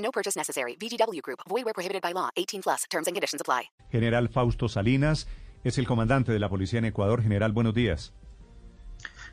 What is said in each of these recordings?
No purchase necessary. VGW Group. Void where prohibited by law. 18 plus. Terms and conditions apply. General Fausto Salinas es el comandante de la policía en Ecuador. General, buenos días.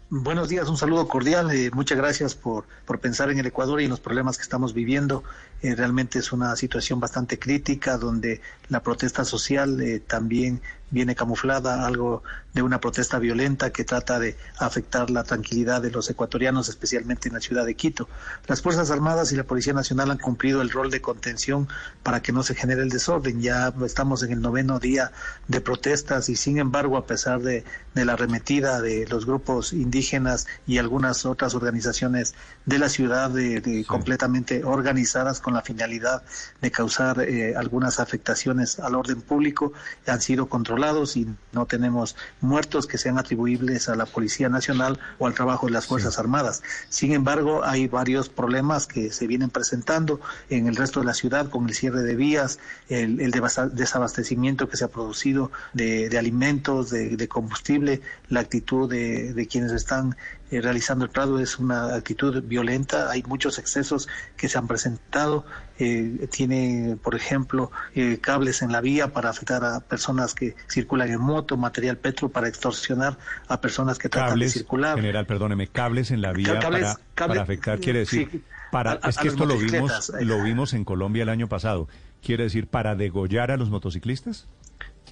Buenos días, un saludo cordial. Eh, muchas gracias por, por pensar en el Ecuador y en los problemas que estamos viviendo. Eh, realmente es una situación bastante crítica donde la protesta social eh, también viene camuflada, algo de una protesta violenta que trata de afectar la tranquilidad de los ecuatorianos, especialmente en la ciudad de Quito. Las Fuerzas Armadas y la Policía Nacional han cumplido el rol de contención para que no se genere el desorden. Ya estamos en el noveno día de protestas y sin embargo, a pesar de, de la arremetida de los grupos indígenas y algunas otras organizaciones de la ciudad de, de completamente organizadas con la finalidad de causar eh, algunas afectaciones al orden público, han sido controlados y no tenemos muertos que sean atribuibles a la Policía Nacional o al trabajo de las Fuerzas Armadas. Sin embargo, hay varios problemas que se vienen presentando en el resto de la ciudad con el cierre de vías, el, el desabastecimiento que se ha producido de, de alimentos, de, de, combustible, la actitud de, de quienes están eh, realizando el Prado es una actitud violenta, hay muchos excesos que se han presentado, eh, tiene, por ejemplo, eh, cables en la vía para afectar a personas que circulan en moto, material petro para extorsionar a personas que tratan cables, de circular. General, perdóneme, cables en la vía Cables- para, afectar, quiere decir, sí, para, a- es que esto lo vimos, lo vimos en Colombia el año pasado, quiere decir, para degollar a los motociclistas.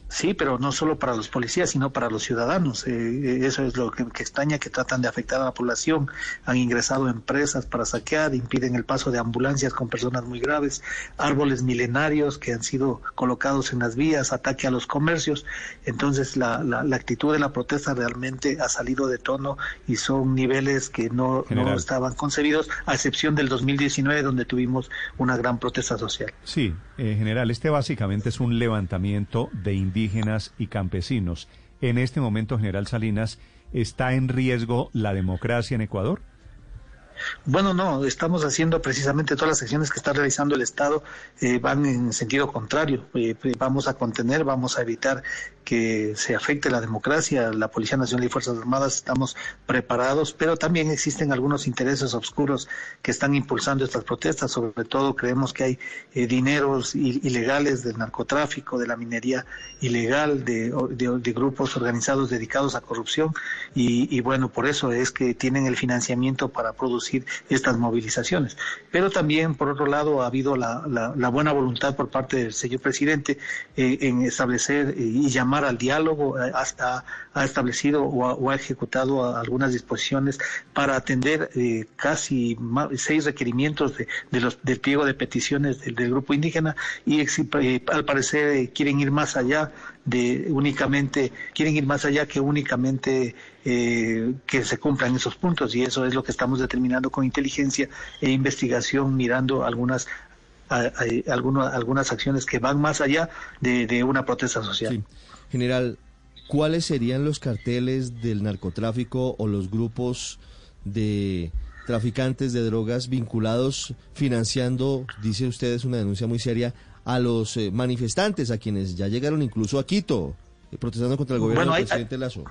Sí, pero no solo para los policías, sino para los ciudadanos. Eh, eh, eso es lo que, que extraña, que tratan de afectar a la población. Han ingresado empresas para saquear, impiden el paso de ambulancias con personas muy graves, árboles milenarios que han sido colocados en las vías, ataque a los comercios. Entonces, la, la, la actitud de la protesta realmente ha salido de tono y son niveles que no, no estaban concebidos, a excepción del 2019, donde tuvimos una gran protesta social. Sí, eh, general, este básicamente es un levantamiento de indígenas y campesinos. En este momento, general Salinas, ¿está en riesgo la democracia en Ecuador? Bueno, no, estamos haciendo precisamente todas las acciones que está realizando el Estado eh, van en sentido contrario. Eh, eh, vamos a contener, vamos a evitar que se afecte la democracia. La Policía Nacional y Fuerzas Armadas estamos preparados, pero también existen algunos intereses oscuros que están impulsando estas protestas. Sobre todo creemos que hay eh, dineros ilegales del narcotráfico, de la minería ilegal, de, de- grupos organizados dedicados a corrupción y bueno, por eso es que tienen el financiamiento para producir estas movilizaciones. Pero también, por otro lado, ha habido la, la- la buena voluntad por parte del señor presidente eh, en establecer eh, y llamar al diálogo, eh, hasta ha establecido o ha, ejecutado algunas disposiciones para atender casi seis requerimientos de, de los, del pliego de peticiones del, grupo indígena y eh, al parecer quieren ir más allá de únicamente, quieren ir más allá que únicamente eh, que se cumplan esos puntos y eso es lo que estamos determinando con inteligencia e investigación mirando algunas a- a- alguna- algunas acciones que van más allá de, una protesta social. General, ¿cuáles serían los carteles del narcotráfico o los grupos de traficantes de drogas vinculados financiando, dice usted, es una denuncia muy seria, a los eh, manifestantes, a quienes ya llegaron incluso a Quito, eh, protestando contra el gobierno Bueno, del hay- presidente Lazo?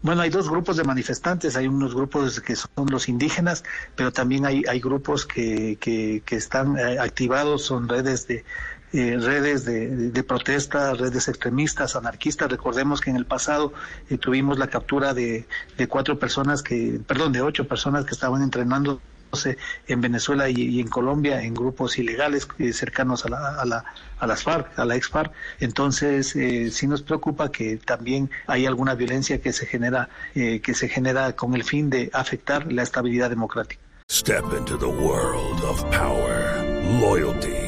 Bueno, hay dos grupos de manifestantes, hay unos grupos que son los indígenas, pero también hay, hay grupos que, que, que están eh, activados, son redes de eh, redes de, de protesta, redes extremistas, anarquistas. Recordemos que en el pasado eh, tuvimos la captura de, de cuatro personas que, perdón, de ocho personas que estaban entrenando en Venezuela y, en Colombia en grupos ilegales eh, cercanos a, la, a, la, a, las FARC, a la ex FARC. Entonces, eh, sí nos preocupa que también hay alguna violencia que se genera, eh, que se genera con el fin de afectar la estabilidad democrática. Step into the world of power, loyalty,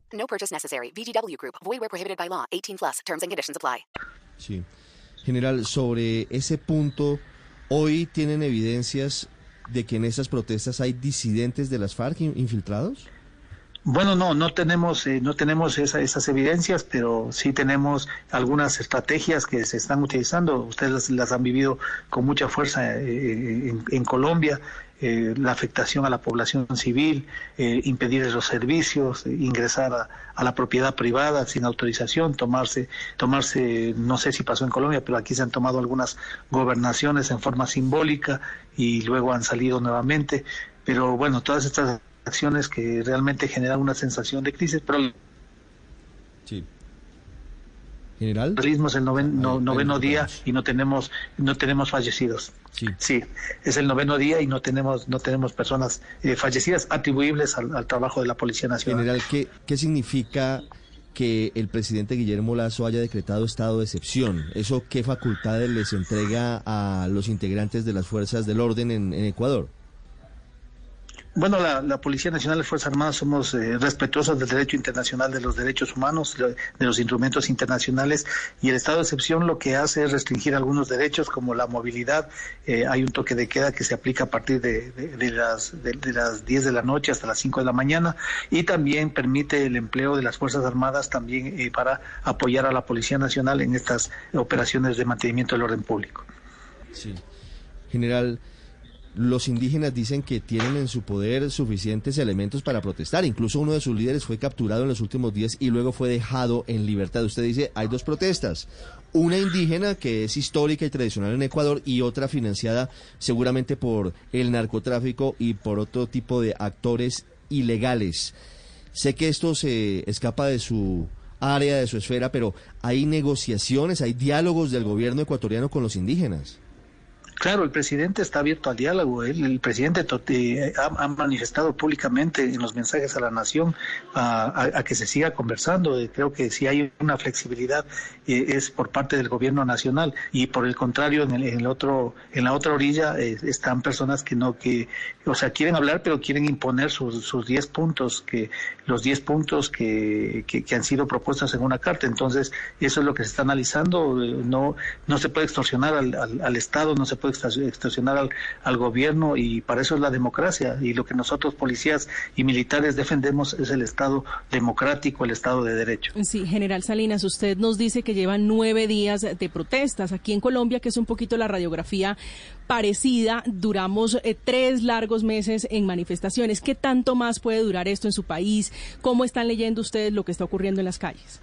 No purchase necessary. VGW Group. Void where prohibited by law. 18 plus. Terms and conditions apply. Sí. General, sobre ese punto, hoy tienen evidencias de que en esas protestas hay disidentes de las FARC in- infiltrados. Bueno, no, no tenemos, eh, no tenemos esa- esas evidencias, pero sí tenemos algunas estrategias que se están utilizando. Ustedes las, las han vivido con mucha fuerza eh, en, en Colombia. eh, la afectación a la población civil, eh, impedir los servicios, eh, ingresar a, a la propiedad privada sin autorización, tomarse, tomarse, no sé si pasó en Colombia, pero aquí se han tomado algunas gobernaciones en forma simbólica y luego han salido nuevamente. Pero bueno, todas estas acciones que realmente generan una sensación de crisis, pero Sí. General. es el noven- no- ahí noveno día y no tenemos no tenemos fallecidos. Sí. Sí, es el noveno día y no tenemos no tenemos personas eh, fallecidas atribuibles al, al trabajo de la Policía Nacional. General, ¿qué, ¿qué significa que el presidente Guillermo Lazo haya decretado estado de excepción? ¿Eso qué facultades les entrega a los integrantes de las fuerzas del orden en, en Ecuador? Bueno, la, Policía Nacional y las Fuerzas Armadas somos eh, respetuosos del derecho internacional, de los derechos humanos, de los instrumentos internacionales y el estado de excepción lo que hace es restringir algunos derechos como la movilidad. Eh, hay un toque de queda que se aplica a partir de, las, de, de las 10 de la noche hasta las 5 de la mañana y también permite el empleo de las Fuerzas Armadas también eh, para apoyar a la Policía Nacional en estas operaciones de mantenimiento del orden público. Sí. General, los indígenas dicen que tienen en su poder suficientes elementos para protestar. Incluso uno de sus líderes fue capturado en los últimos días y luego fue dejado en libertad. Usted dice, hay dos protestas. Una indígena que es histórica y tradicional en Ecuador y otra financiada seguramente por el narcotráfico y por otro tipo de actores ilegales. Sé que esto se escapa de su área, de su esfera, pero hay negociaciones, hay diálogos del gobierno ecuatoriano con los indígenas. Claro, el presidente está abierto al diálogo. El presidente eh, ha, ha manifestado públicamente en los mensajes a la nación a, a- que se siga conversando. Eh, Creo que si hay una flexibilidad eh, es por parte del gobierno nacional y por el contrario en el, en el otro en la otra orilla están personas que no que o sea quieren hablar pero quieren imponer sus sus 10 puntos que los 10 puntos que, que, que han sido propuestos en una carta. Entonces eso es lo que se está analizando. No no se puede extorsionar al, al, al Estado, no se puede extorsionar al, al gobierno y para eso es la democracia. Y lo que nosotros policías y militares defendemos es el Estado democrático, el Estado de derecho. Sí, general Salinas, usted nos dice que llevan nueve días de protestas aquí en Colombia, que es un poquito la radiografía parecida. Duramos eh, tres largos meses en manifestaciones. ¿Qué tanto más puede durar esto en su país? ¿Cómo están leyendo ustedes lo que está ocurriendo en las calles?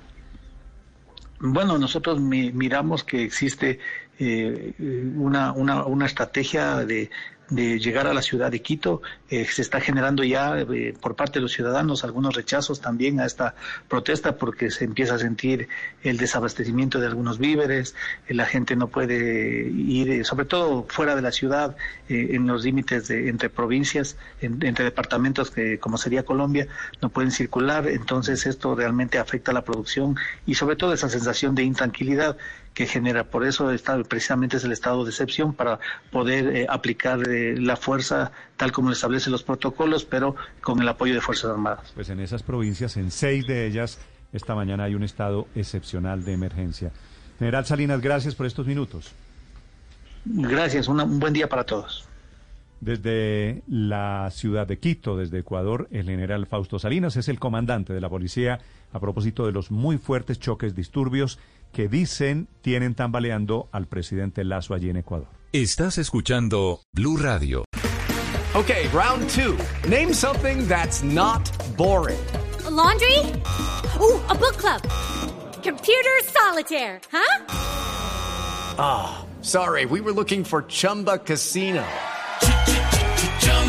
Bueno, nosotros mi- miramos que existe eh, una, una, una estrategia de, de llegar a la ciudad de Quito. Eh, se está generando ya eh, por parte de los ciudadanos algunos rechazos también a esta protesta porque se empieza a sentir el desabastecimiento de algunos víveres, eh, la gente no puede ir, eh, sobre todo fuera de la ciudad, en los límites de, entre provincias, en- entre departamentos que como sería Colombia, no pueden circular. Entonces esto realmente afecta a la producción y sobre todo esa sensación de intranquilidad que genera. Por eso está, precisamente es el estado de excepción para poder eh, aplicar eh, la fuerza tal como lo establecen los protocolos, pero con el apoyo de Fuerzas Armadas. Pues en esas provincias, en seis de ellas, esta mañana hay un estado excepcional de emergencia. General Salinas, gracias por estos minutos. Gracias, una- un buen día para todos. Desde la ciudad de Quito, desde Ecuador, el general Fausto Salinas es el comandante de la policía a propósito de los muy fuertes choques disturbios que dicen tienen tambaleando al presidente Lazo allí en Ecuador. Estás escuchando Blue Radio. Okay, round two. Name something that's not boring. A laundry? Ooh, a book club. Computer solitaire, huh? Sorry, we were looking for Chumba Casino.